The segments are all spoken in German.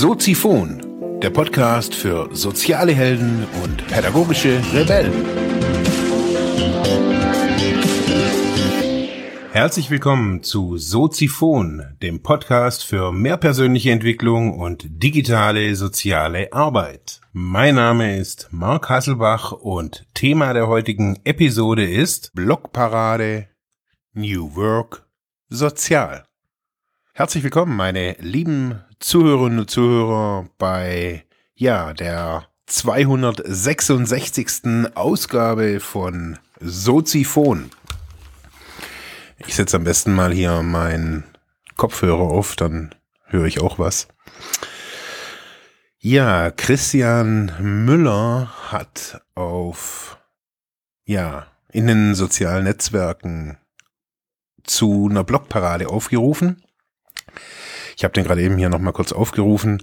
Soziphon, der Podcast für soziale Helden und pädagogische Rebellen. Herzlich willkommen zu Soziphon, dem Podcast für mehr persönliche Entwicklung und digitale soziale Arbeit. Mein Name ist Marc Hasselbach und Thema der heutigen Episode ist Blogparade New Work Sozial. Herzlich willkommen, meine lieben Zuhörerinnen und Zuhörer bei, ja, der 266. Ausgabe von Soziphon. Ich setze am besten mal hier meinen Kopfhörer auf, dann höre ich auch was. Ja, Christian Müller hat auf, ja, in den sozialen Netzwerken zu einer Blogparade aufgerufen. Ich habe den gerade eben hier nochmal kurz aufgerufen.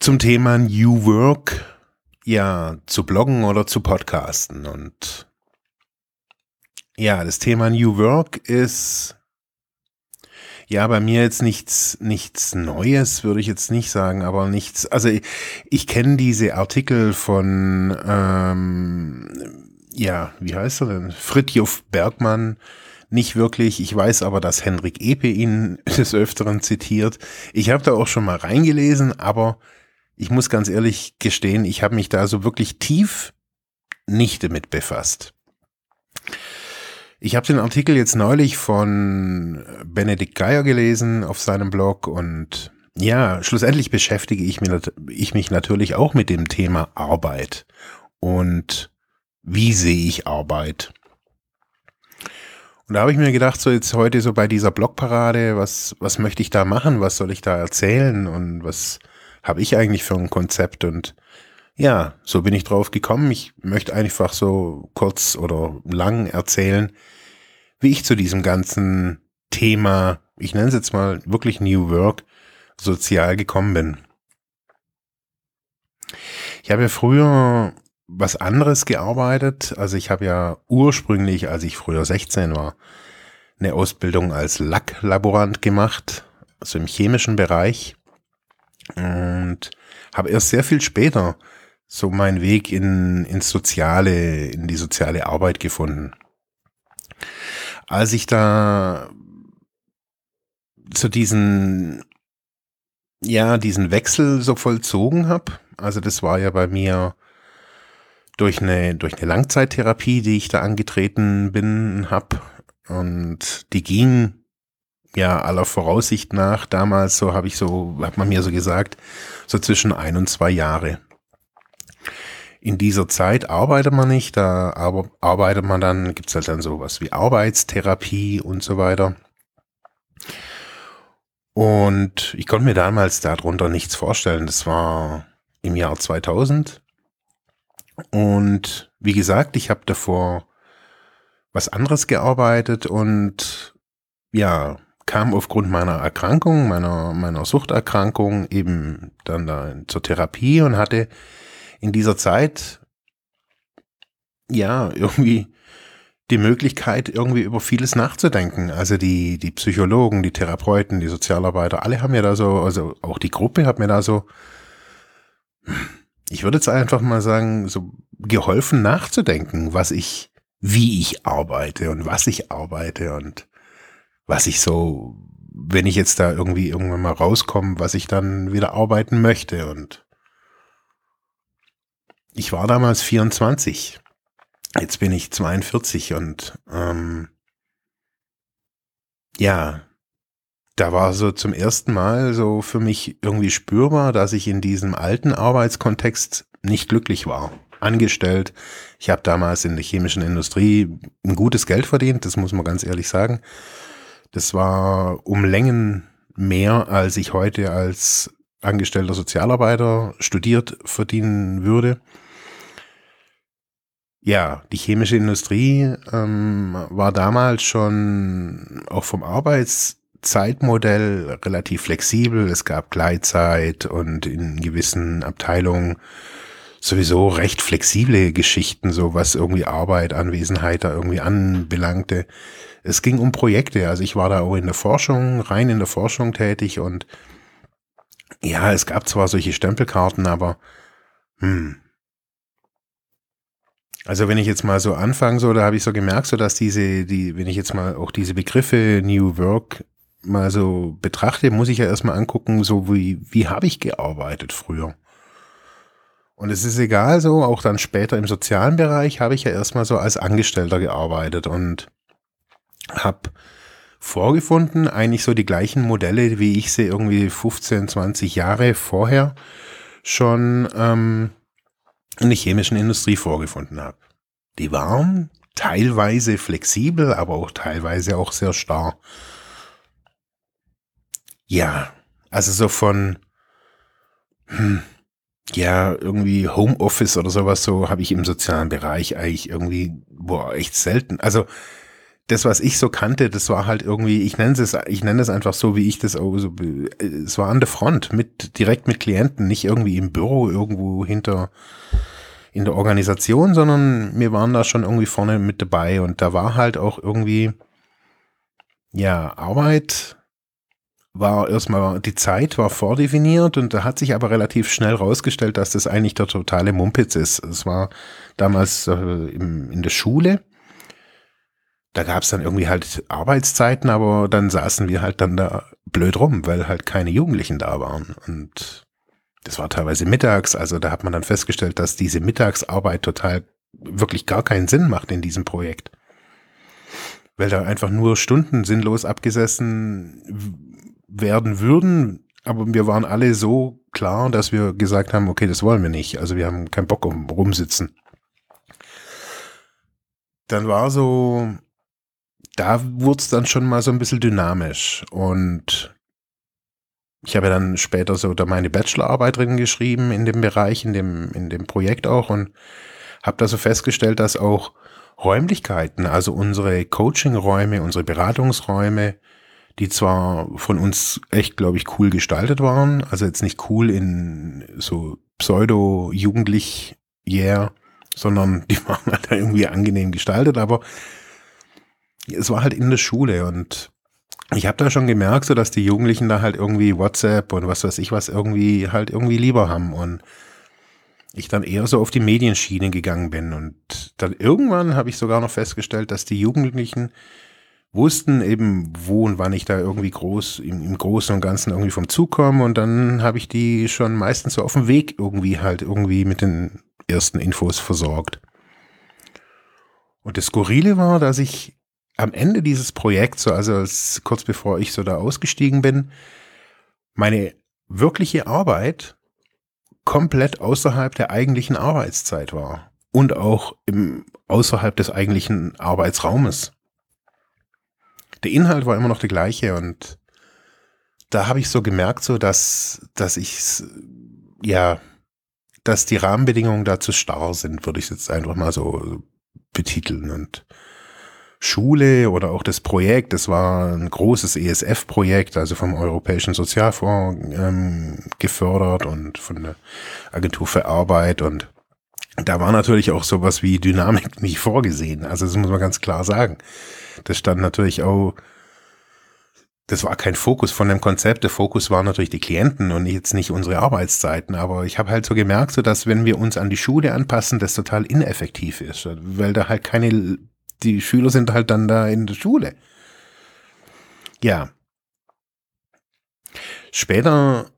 Zum Thema New Work, ja, zu bloggen oder zu podcasten. Und ja, das Thema New Work ist ja bei mir jetzt nichts, nichts Neues, würde ich jetzt nicht sagen, aber nichts. Also ich, ich kenne diese Artikel von, ähm, ja, wie heißt er denn? Fritjof Bergmann nicht wirklich. Ich weiß aber, dass Henrik Epe ihn des Öfteren zitiert. Ich habe da auch schon mal reingelesen, aber ich muss ganz ehrlich gestehen, ich habe mich da so wirklich tief nicht damit befasst. Ich habe den Artikel jetzt neulich von Benedikt Geier gelesen auf seinem Blog und ja, schlussendlich beschäftige ich mich, ich mich natürlich auch mit dem Thema Arbeit und wie sehe ich Arbeit. Und da habe ich mir gedacht, so jetzt heute so bei dieser Blogparade, was, was möchte ich da machen? Was soll ich da erzählen? Und was habe ich eigentlich für ein Konzept? Und ja, so bin ich drauf gekommen. Ich möchte einfach so kurz oder lang erzählen, wie ich zu diesem ganzen Thema, ich nenne es jetzt mal wirklich New Work, sozial gekommen bin. Ich habe ja früher was anderes gearbeitet. Also ich habe ja ursprünglich, als ich früher 16 war, eine Ausbildung als Lacklaborant gemacht, also im chemischen Bereich. Und habe erst sehr viel später so meinen Weg in, ins Soziale, in die soziale Arbeit gefunden. Als ich da zu diesen, ja, diesen Wechsel so vollzogen habe, also das war ja bei mir durch eine, durch eine Langzeittherapie, die ich da angetreten bin, hab und die ging ja aller Voraussicht nach damals, so habe ich so, hat man mir so gesagt, so zwischen ein und zwei Jahre. In dieser Zeit arbeitet man nicht, da arbeitet man dann, gibt's halt dann sowas wie Arbeitstherapie und so weiter. Und ich konnte mir damals darunter nichts vorstellen. Das war im Jahr 2000 und wie gesagt, ich habe davor was anderes gearbeitet und ja, kam aufgrund meiner Erkrankung, meiner, meiner Suchterkrankung eben dann da zur Therapie und hatte in dieser Zeit ja irgendwie die Möglichkeit, irgendwie über vieles nachzudenken. Also die, die Psychologen, die Therapeuten, die Sozialarbeiter, alle haben mir da so, also auch die Gruppe hat mir da so ich würde jetzt einfach mal sagen, so geholfen nachzudenken, was ich, wie ich arbeite und was ich arbeite und was ich so, wenn ich jetzt da irgendwie irgendwann mal rauskomme, was ich dann wieder arbeiten möchte und ich war damals 24. Jetzt bin ich 42 und ähm, ja, da war so zum ersten Mal so für mich irgendwie spürbar, dass ich in diesem alten Arbeitskontext nicht glücklich war. Angestellt. Ich habe damals in der chemischen Industrie ein gutes Geld verdient, das muss man ganz ehrlich sagen. Das war um Längen mehr, als ich heute als angestellter Sozialarbeiter studiert verdienen würde. Ja, die chemische Industrie ähm, war damals schon auch vom Arbeits Zeitmodell relativ flexibel. Es gab Gleitzeit und in gewissen Abteilungen sowieso recht flexible Geschichten, so was irgendwie Arbeit, Anwesenheit da irgendwie anbelangte. Es ging um Projekte. Also ich war da auch in der Forschung, rein in der Forschung tätig und ja, es gab zwar solche Stempelkarten, aber hm. Also wenn ich jetzt mal so anfange, so, da habe ich so gemerkt, so dass diese, die, wenn ich jetzt mal auch diese Begriffe New Work mal so betrachte, muss ich ja erstmal angucken, so wie, wie habe ich gearbeitet früher? Und es ist egal so, auch dann später im sozialen Bereich habe ich ja erstmal so als Angestellter gearbeitet und habe vorgefunden, eigentlich so die gleichen Modelle, wie ich sie irgendwie 15, 20 Jahre vorher schon ähm, in der chemischen Industrie vorgefunden habe. Die waren teilweise flexibel, aber auch teilweise auch sehr starr. Ja, also so von, hm, ja, irgendwie Homeoffice oder sowas, so habe ich im sozialen Bereich eigentlich irgendwie, boah, echt selten. Also das, was ich so kannte, das war halt irgendwie, ich nenne es, ich nenne es einfach so, wie ich das auch so, es war an der Front, mit, direkt mit Klienten, nicht irgendwie im Büro irgendwo hinter, in der Organisation, sondern wir waren da schon irgendwie vorne mit dabei und da war halt auch irgendwie, ja, Arbeit war erstmal, die Zeit war vordefiniert und da hat sich aber relativ schnell rausgestellt, dass das eigentlich der totale Mumpitz ist. Es war damals äh, im, in der Schule da gab es dann irgendwie halt Arbeitszeiten, aber dann saßen wir halt dann da blöd rum, weil halt keine Jugendlichen da waren. Und das war teilweise mittags, also da hat man dann festgestellt, dass diese Mittagsarbeit total wirklich gar keinen Sinn macht in diesem Projekt. Weil da einfach nur Stunden sinnlos abgesessen werden würden, aber wir waren alle so klar, dass wir gesagt haben, okay, das wollen wir nicht. Also wir haben keinen Bock um rumsitzen. Dann war so da wurde es dann schon mal so ein bisschen dynamisch. Und ich habe dann später so da meine Bachelorarbeit drin geschrieben in dem Bereich, in dem, in dem Projekt auch und habe da so festgestellt, dass auch Räumlichkeiten, also unsere Coaching-Räume, unsere Beratungsräume, die zwar von uns echt, glaube ich, cool gestaltet waren, also jetzt nicht cool in so pseudo-jugendlich, yeah, sondern die waren halt irgendwie angenehm gestaltet, aber es war halt in der Schule und ich habe da schon gemerkt, so dass die Jugendlichen da halt irgendwie WhatsApp und was weiß ich was irgendwie halt irgendwie lieber haben und ich dann eher so auf die Medienschiene gegangen bin und dann irgendwann habe ich sogar noch festgestellt, dass die Jugendlichen wussten eben, wo und wann ich da irgendwie groß im, im Großen und Ganzen irgendwie vom Zug komme und dann habe ich die schon meistens so auf dem Weg irgendwie halt irgendwie mit den ersten Infos versorgt. Und das Skurrile war, dass ich am Ende dieses Projekts, so also als, kurz bevor ich so da ausgestiegen bin, meine wirkliche Arbeit komplett außerhalb der eigentlichen Arbeitszeit war und auch im, außerhalb des eigentlichen Arbeitsraumes. Der Inhalt war immer noch der gleiche und da habe ich so gemerkt, so dass, dass ich, ja, dass die Rahmenbedingungen da zu starr sind, würde ich jetzt einfach mal so betiteln und Schule oder auch das Projekt, das war ein großes ESF-Projekt, also vom Europäischen Sozialfonds ähm, gefördert und von der Agentur für Arbeit und da war natürlich auch sowas wie Dynamik nicht vorgesehen. Also das muss man ganz klar sagen. Das stand natürlich auch, das war kein Fokus von dem Konzept. Der Fokus war natürlich die Klienten und jetzt nicht unsere Arbeitszeiten. Aber ich habe halt so gemerkt, so dass wenn wir uns an die Schule anpassen, das total ineffektiv ist, weil da halt keine die Schüler sind halt dann da in der Schule. Ja. Später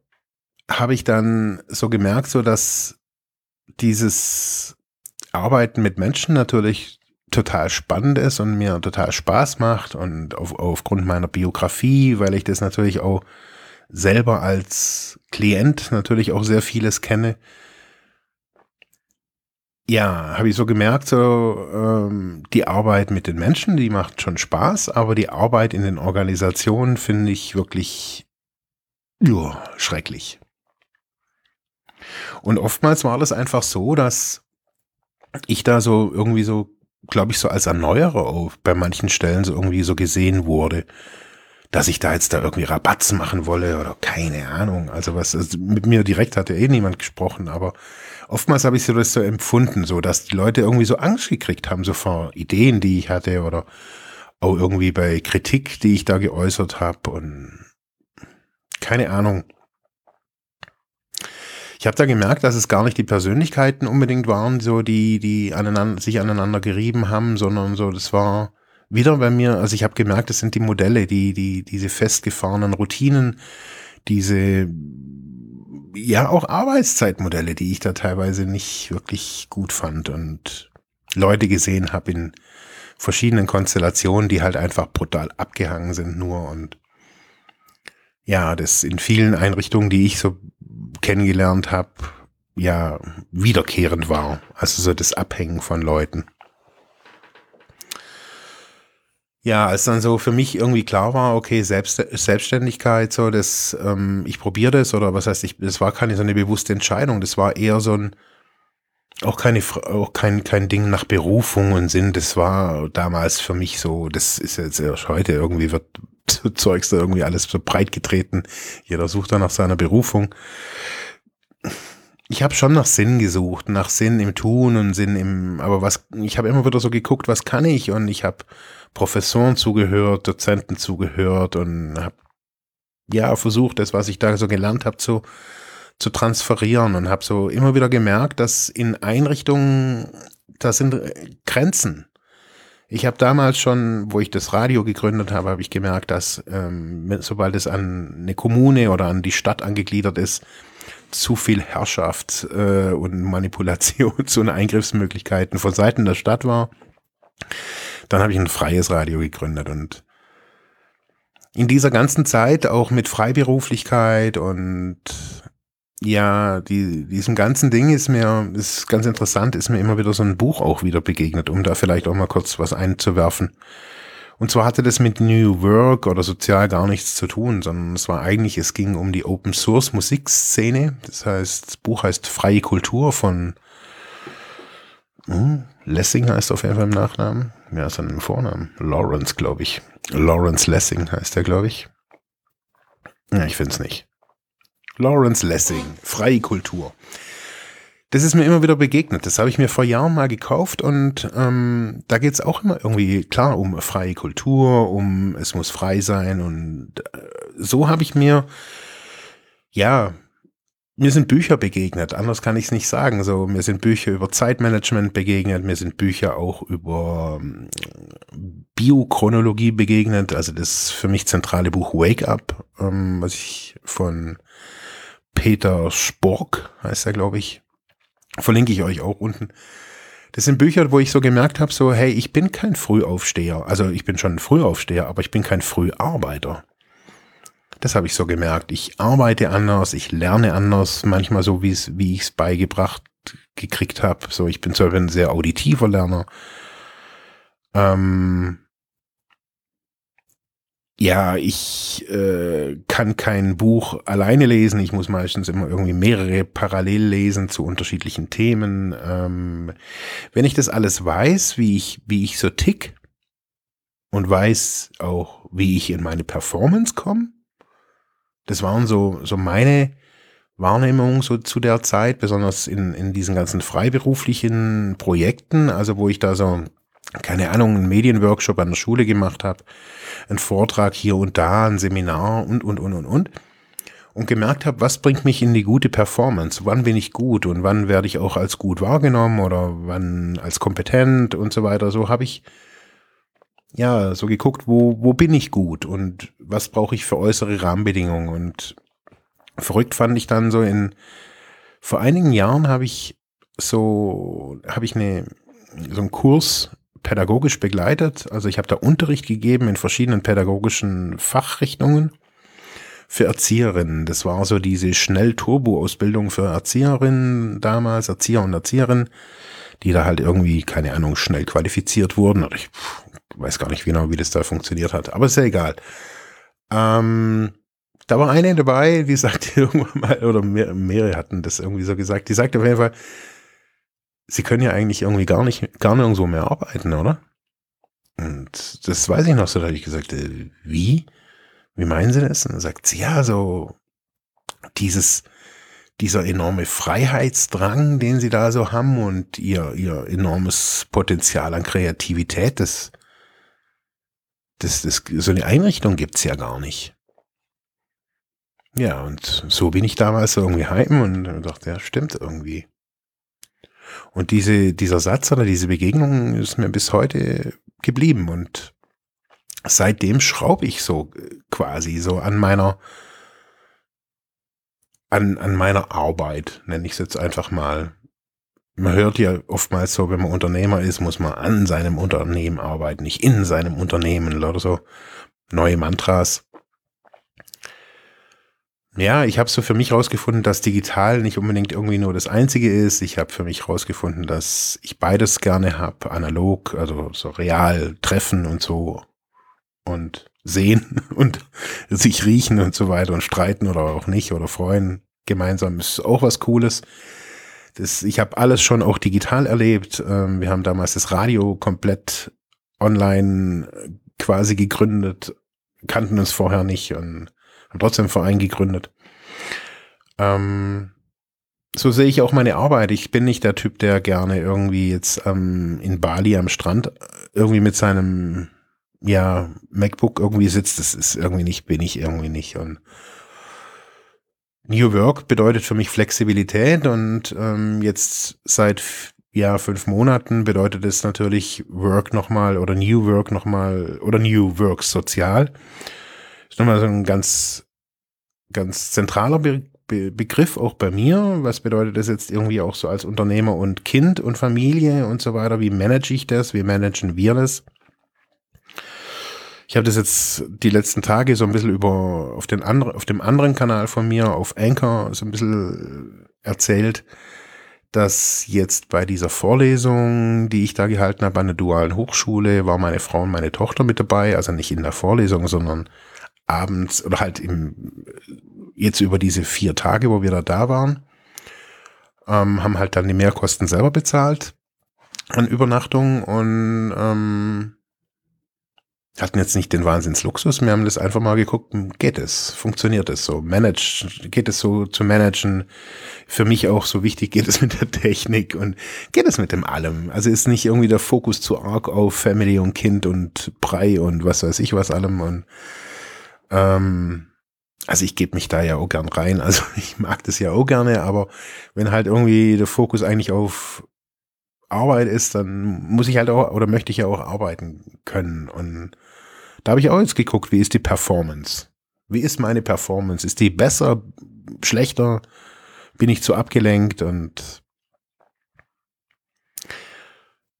habe ich dann so gemerkt, so dass dieses Arbeiten mit Menschen natürlich total spannend ist und mir total Spaß macht und auf, aufgrund meiner Biografie, weil ich das natürlich auch selber als Klient natürlich auch sehr vieles kenne, ja, habe ich so gemerkt, so ähm, die Arbeit mit den Menschen, die macht schon Spaß, aber die Arbeit in den Organisationen finde ich wirklich ja, schrecklich. Und oftmals war das einfach so, dass ich da so irgendwie so, glaube ich, so als Erneuerer bei manchen Stellen so irgendwie so gesehen wurde, dass ich da jetzt da irgendwie Rabatz machen wolle oder keine Ahnung. Also was, also mit mir direkt hatte eh niemand gesprochen, aber oftmals habe ich so das so empfunden, so dass die Leute irgendwie so Angst gekriegt haben, so vor Ideen, die ich hatte oder auch irgendwie bei Kritik, die ich da geäußert habe und keine Ahnung. Ich habe da gemerkt, dass es gar nicht die Persönlichkeiten unbedingt waren, so die, die aneinander, sich aneinander gerieben haben, sondern so, das war wieder bei mir, also ich habe gemerkt, das sind die Modelle, die, die, diese festgefahrenen Routinen, diese ja auch Arbeitszeitmodelle, die ich da teilweise nicht wirklich gut fand und Leute gesehen habe in verschiedenen Konstellationen, die halt einfach brutal abgehangen sind nur und ja, das in vielen Einrichtungen, die ich so kennengelernt habe, ja, wiederkehrend war. Also so das Abhängen von Leuten. Ja, als dann so für mich irgendwie klar war, okay, Selbst, Selbstständigkeit, so das, ähm, ich probiere das oder was heißt, ich, das war keine so eine bewusste Entscheidung, das war eher so ein, auch keine, auch kein, kein Ding nach Berufung und Sinn, das war damals für mich so, das ist jetzt erst heute irgendwie wird Zeugs da irgendwie alles so breit getreten. Jeder sucht da nach seiner Berufung. Ich habe schon nach Sinn gesucht, nach Sinn im Tun und Sinn im, aber was, ich habe immer wieder so geguckt, was kann ich und ich habe Professoren zugehört, Dozenten zugehört und habe ja versucht, das, was ich da so gelernt habe, zu, zu transferieren und habe so immer wieder gemerkt, dass in Einrichtungen, da sind Grenzen. Ich habe damals schon, wo ich das Radio gegründet habe, habe ich gemerkt, dass ähm, sobald es an eine Kommune oder an die Stadt angegliedert ist, zu viel Herrschaft äh, und Manipulations- und Eingriffsmöglichkeiten von Seiten der Stadt war. Dann habe ich ein freies Radio gegründet und in dieser ganzen Zeit auch mit Freiberuflichkeit und ja, die, diesem ganzen Ding ist mir, ist ganz interessant, ist mir immer wieder so ein Buch auch wieder begegnet, um da vielleicht auch mal kurz was einzuwerfen. Und zwar hatte das mit New Work oder sozial gar nichts zu tun, sondern es war eigentlich, es ging um die Open Source Musikszene. Das heißt, das Buch heißt Freie Kultur von hm, Lessing heißt auf jeden Fall im Nachnamen. Ja, ist dann Vornamen. Lawrence, glaube ich. Lawrence Lessing heißt er, glaube ich. Ja, ich finde es nicht. Lawrence Lessing, Freie Kultur. Das ist mir immer wieder begegnet. Das habe ich mir vor Jahren mal gekauft und ähm, da geht es auch immer irgendwie klar um freie Kultur, um es muss frei sein und äh, so habe ich mir ja mir sind Bücher begegnet, anders kann ich es nicht sagen. So, mir sind Bücher über Zeitmanagement begegnet, mir sind Bücher auch über ähm, Biochronologie begegnet, also das für mich zentrale Buch Wake Up, ähm, was ich von Peter Spork, heißt er, glaube ich. Verlinke ich euch auch unten. Das sind Bücher, wo ich so gemerkt habe, so, hey, ich bin kein Frühaufsteher. Also ich bin schon ein Frühaufsteher, aber ich bin kein Früharbeiter. Das habe ich so gemerkt. Ich arbeite anders, ich lerne anders, manchmal so, wie ich es beigebracht gekriegt habe. So, ich bin zwar ein sehr auditiver Lerner. Ähm, ja, ich äh, kann kein Buch alleine lesen. Ich muss meistens immer irgendwie mehrere parallel lesen zu unterschiedlichen Themen. Ähm, wenn ich das alles weiß, wie ich, wie ich so tick und weiß auch, wie ich in meine Performance komme, das waren so, so meine Wahrnehmungen so zu der Zeit, besonders in, in diesen ganzen freiberuflichen Projekten, also wo ich da so keine Ahnung, einen Medienworkshop an der Schule gemacht habe, einen Vortrag hier und da, ein Seminar und, und, und, und, und. Und gemerkt habe, was bringt mich in die gute Performance? Wann bin ich gut und wann werde ich auch als gut wahrgenommen oder wann als kompetent und so weiter. So habe ich ja so geguckt, wo, wo bin ich gut und was brauche ich für äußere Rahmenbedingungen. Und verrückt fand ich dann so in, vor einigen Jahren habe ich so, habe ich eine, so einen Kurs pädagogisch begleitet. Also ich habe da Unterricht gegeben in verschiedenen pädagogischen Fachrichtungen für Erzieherinnen. Das war so diese Schnell-Turbo-Ausbildung für Erzieherinnen damals, Erzieher und Erzieherinnen, die da halt irgendwie, keine Ahnung, schnell qualifiziert wurden. Ich weiß gar nicht genau, wie das da funktioniert hat, aber ist ja egal. Ähm, da war eine dabei, die sagte irgendwann mal, oder mehr, mehrere hatten das irgendwie so gesagt, die sagte auf jeden Fall, sie können ja eigentlich irgendwie gar nicht, gar nirgendwo mehr arbeiten, oder? Und das weiß ich noch so, da habe ich gesagt, äh, wie? Wie meinen Sie das? Und dann sagt sie, ja, so dieses, dieser enorme Freiheitsdrang, den sie da so haben und ihr, ihr enormes Potenzial an Kreativität, das, das, das, so eine Einrichtung gibt's ja gar nicht. Ja, und so bin ich damals irgendwie heim und dachte, ja, stimmt irgendwie. Und diese, dieser Satz oder diese Begegnung ist mir bis heute geblieben und seitdem schraube ich so quasi so an meiner, an, an meiner Arbeit, nenne ich es jetzt einfach mal. Man hört ja oftmals so, wenn man Unternehmer ist, muss man an seinem Unternehmen arbeiten, nicht in seinem Unternehmen oder so. Neue Mantras. Ja, ich habe so für mich rausgefunden, dass digital nicht unbedingt irgendwie nur das Einzige ist. Ich habe für mich rausgefunden, dass ich beides gerne habe, analog, also so real treffen und so und sehen und sich riechen und so weiter und streiten oder auch nicht oder freuen gemeinsam ist auch was Cooles. Das, ich habe alles schon auch digital erlebt. Ähm, wir haben damals das Radio komplett online quasi gegründet, kannten uns vorher nicht und haben trotzdem einen Verein gegründet. Ähm, so sehe ich auch meine Arbeit. Ich bin nicht der Typ, der gerne irgendwie jetzt ähm, in Bali am Strand irgendwie mit seinem ja MacBook irgendwie sitzt. Das ist irgendwie nicht, bin ich irgendwie nicht. Und New Work bedeutet für mich Flexibilität und ähm, jetzt seit ja fünf Monaten bedeutet es natürlich Work nochmal oder New Work nochmal oder New Work sozial. Nochmal so ein ganz ganz zentraler Be Be Begriff auch bei mir. Was bedeutet das jetzt irgendwie auch so als Unternehmer und Kind und Familie und so weiter? Wie manage ich das? Wie managen wir das? Ich habe das jetzt die letzten Tage so ein bisschen über auf den anderen, auf dem anderen Kanal von mir, auf Anchor, so ein bisschen erzählt, dass jetzt bei dieser Vorlesung, die ich da gehalten habe an der dualen Hochschule, war meine Frau und meine Tochter mit dabei, also nicht in der Vorlesung, sondern abends oder halt im, jetzt über diese vier Tage, wo wir da da waren, ähm, haben halt dann die Mehrkosten selber bezahlt an Übernachtung und ähm, hatten jetzt nicht den Wahnsinnsluxus, wir haben das einfach mal geguckt, geht es, funktioniert es so, manage, geht es so zu managen, für mich auch so wichtig, geht es mit der Technik und geht es mit dem allem, also ist nicht irgendwie der Fokus zu arg auf Family und Kind und Brei und was weiß ich was allem und ähm, also ich gebe mich da ja auch gern rein, also ich mag das ja auch gerne, aber wenn halt irgendwie der Fokus eigentlich auf Arbeit ist, dann muss ich halt auch oder möchte ich ja auch arbeiten können und da habe ich auch jetzt geguckt, wie ist die Performance? Wie ist meine Performance? Ist die besser, schlechter? Bin ich zu abgelenkt und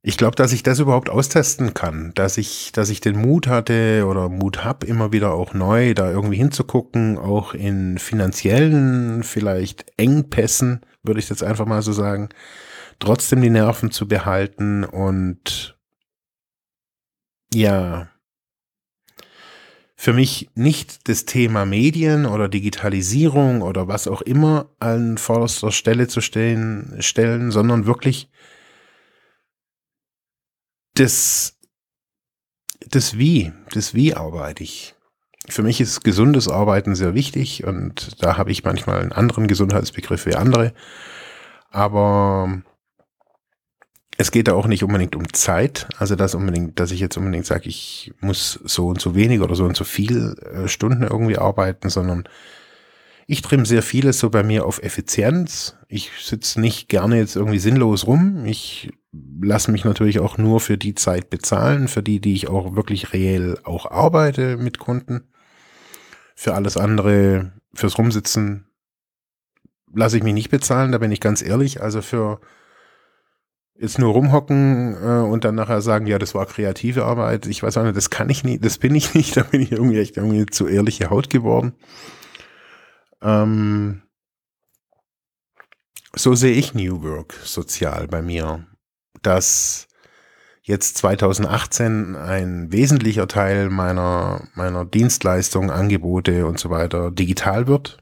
ich glaube, dass ich das überhaupt austesten kann, dass ich, dass ich den Mut hatte oder Mut habe, immer wieder auch neu da irgendwie hinzugucken, auch in finanziellen vielleicht Engpässen, würde ich jetzt einfach mal so sagen, trotzdem die Nerven zu behalten und ja, für mich nicht das Thema Medien oder Digitalisierung oder was auch immer an vorderster Stelle zu stellen, stellen sondern wirklich das, das Wie, das Wie arbeite ich. Für mich ist gesundes Arbeiten sehr wichtig und da habe ich manchmal einen anderen Gesundheitsbegriff wie andere. Aber es geht da auch nicht unbedingt um Zeit, also dass unbedingt, dass ich jetzt unbedingt sage, ich muss so und so wenig oder so und so viel äh, Stunden irgendwie arbeiten, sondern ich trimme sehr vieles so bei mir auf Effizienz. Ich sitze nicht gerne jetzt irgendwie sinnlos rum. Ich lasse mich natürlich auch nur für die Zeit bezahlen, für die, die ich auch wirklich reell auch arbeite mit Kunden. Für alles andere, fürs Rumsitzen lasse ich mich nicht bezahlen, da bin ich ganz ehrlich. Also für jetzt nur rumhocken äh, und dann nachher sagen, ja, das war kreative Arbeit. Ich weiß auch nicht, das kann ich nicht, das bin ich nicht, da bin ich irgendwie echt irgendwie zu ehrliche Haut geworden. Ähm, so sehe ich New Work sozial bei mir, dass jetzt 2018 ein wesentlicher Teil meiner, meiner Dienstleistungen, Angebote und so weiter digital wird.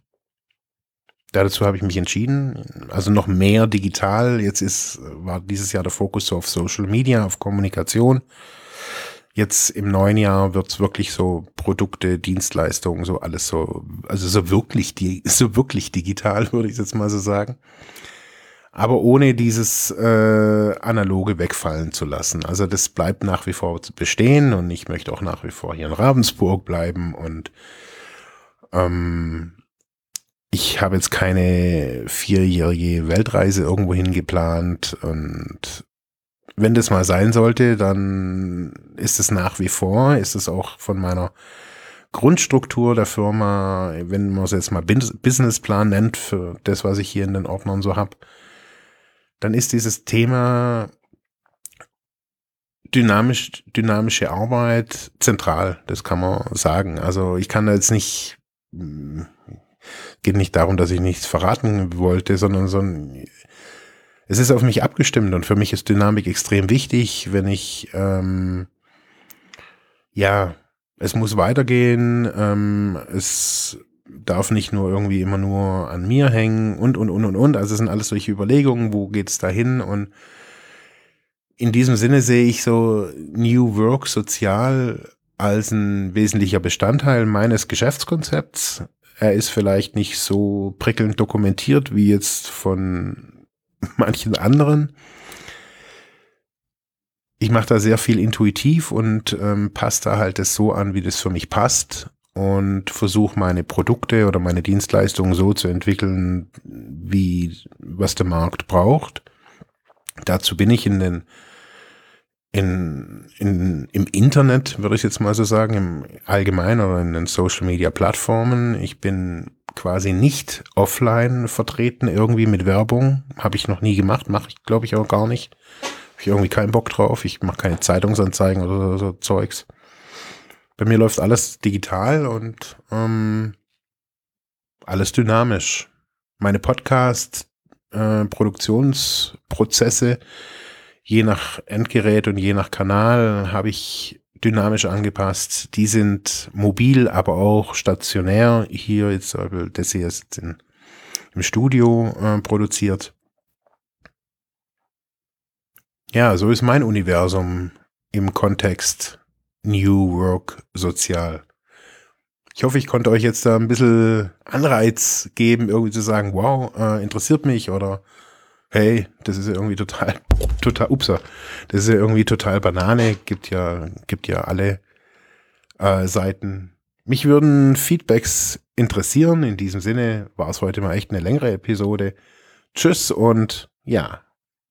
Dazu habe ich mich entschieden. Also noch mehr digital. Jetzt ist, war dieses Jahr der Fokus so auf Social Media, auf Kommunikation. Jetzt im neuen Jahr wird's wirklich so Produkte, Dienstleistungen, so alles so, also so wirklich, so wirklich digital, würde ich jetzt mal so sagen. Aber ohne dieses äh, analoge wegfallen zu lassen. Also das bleibt nach wie vor bestehen und ich möchte auch nach wie vor hier in Ravensburg bleiben und ähm, ich habe jetzt keine vierjährige Weltreise irgendwohin geplant und wenn das mal sein sollte, dann ist es nach wie vor, ist es auch von meiner Grundstruktur der Firma, wenn man es jetzt mal Businessplan nennt, für das, was ich hier in den Ordnern so habe, dann ist dieses Thema dynamisch, dynamische Arbeit zentral, das kann man sagen. Also ich kann da jetzt nicht, hm, geht nicht darum, dass ich nichts verraten wollte, sondern so ein, es ist auf mich abgestimmt und für mich ist Dynamik extrem wichtig, wenn ich ähm, ja, es muss weitergehen, ähm, es darf nicht nur irgendwie immer nur an mir hängen und und und und und. Also es sind alles solche Überlegungen, wo geht's dahin und in diesem Sinne sehe ich so New Work sozial als ein wesentlicher Bestandteil meines Geschäftskonzepts. Er ist vielleicht nicht so prickelnd dokumentiert wie jetzt von manchen anderen. Ich mache da sehr viel intuitiv und ähm, passe da halt das so an, wie das für mich passt und versuche meine Produkte oder meine Dienstleistungen so zu entwickeln, wie was der Markt braucht. Dazu bin ich in den in, in, im Internet, würde ich jetzt mal so sagen, im Allgemeinen oder in den Social Media Plattformen. Ich bin quasi nicht offline vertreten, irgendwie mit Werbung. Habe ich noch nie gemacht, mache ich, glaube ich, auch gar nicht. Habe ich irgendwie keinen Bock drauf. Ich mache keine Zeitungsanzeigen oder so, so Zeugs. Bei mir läuft alles digital und ähm, alles dynamisch. Meine Podcast-Produktionsprozesse äh, je nach Endgerät und je nach Kanal habe ich dynamisch angepasst. Die sind mobil, aber auch stationär. Hier jetzt, das hier ist in, im Studio äh, produziert. Ja, so ist mein Universum im Kontext New Work Sozial. Ich hoffe, ich konnte euch jetzt da ein bisschen Anreiz geben, irgendwie zu sagen, wow, äh, interessiert mich oder hey, das ist ja irgendwie total, total, upsa, das ist ja irgendwie total Banane, gibt ja, gibt ja alle äh, Seiten. Mich würden Feedbacks interessieren. In diesem Sinne war es heute mal echt eine längere Episode. Tschüss und ja,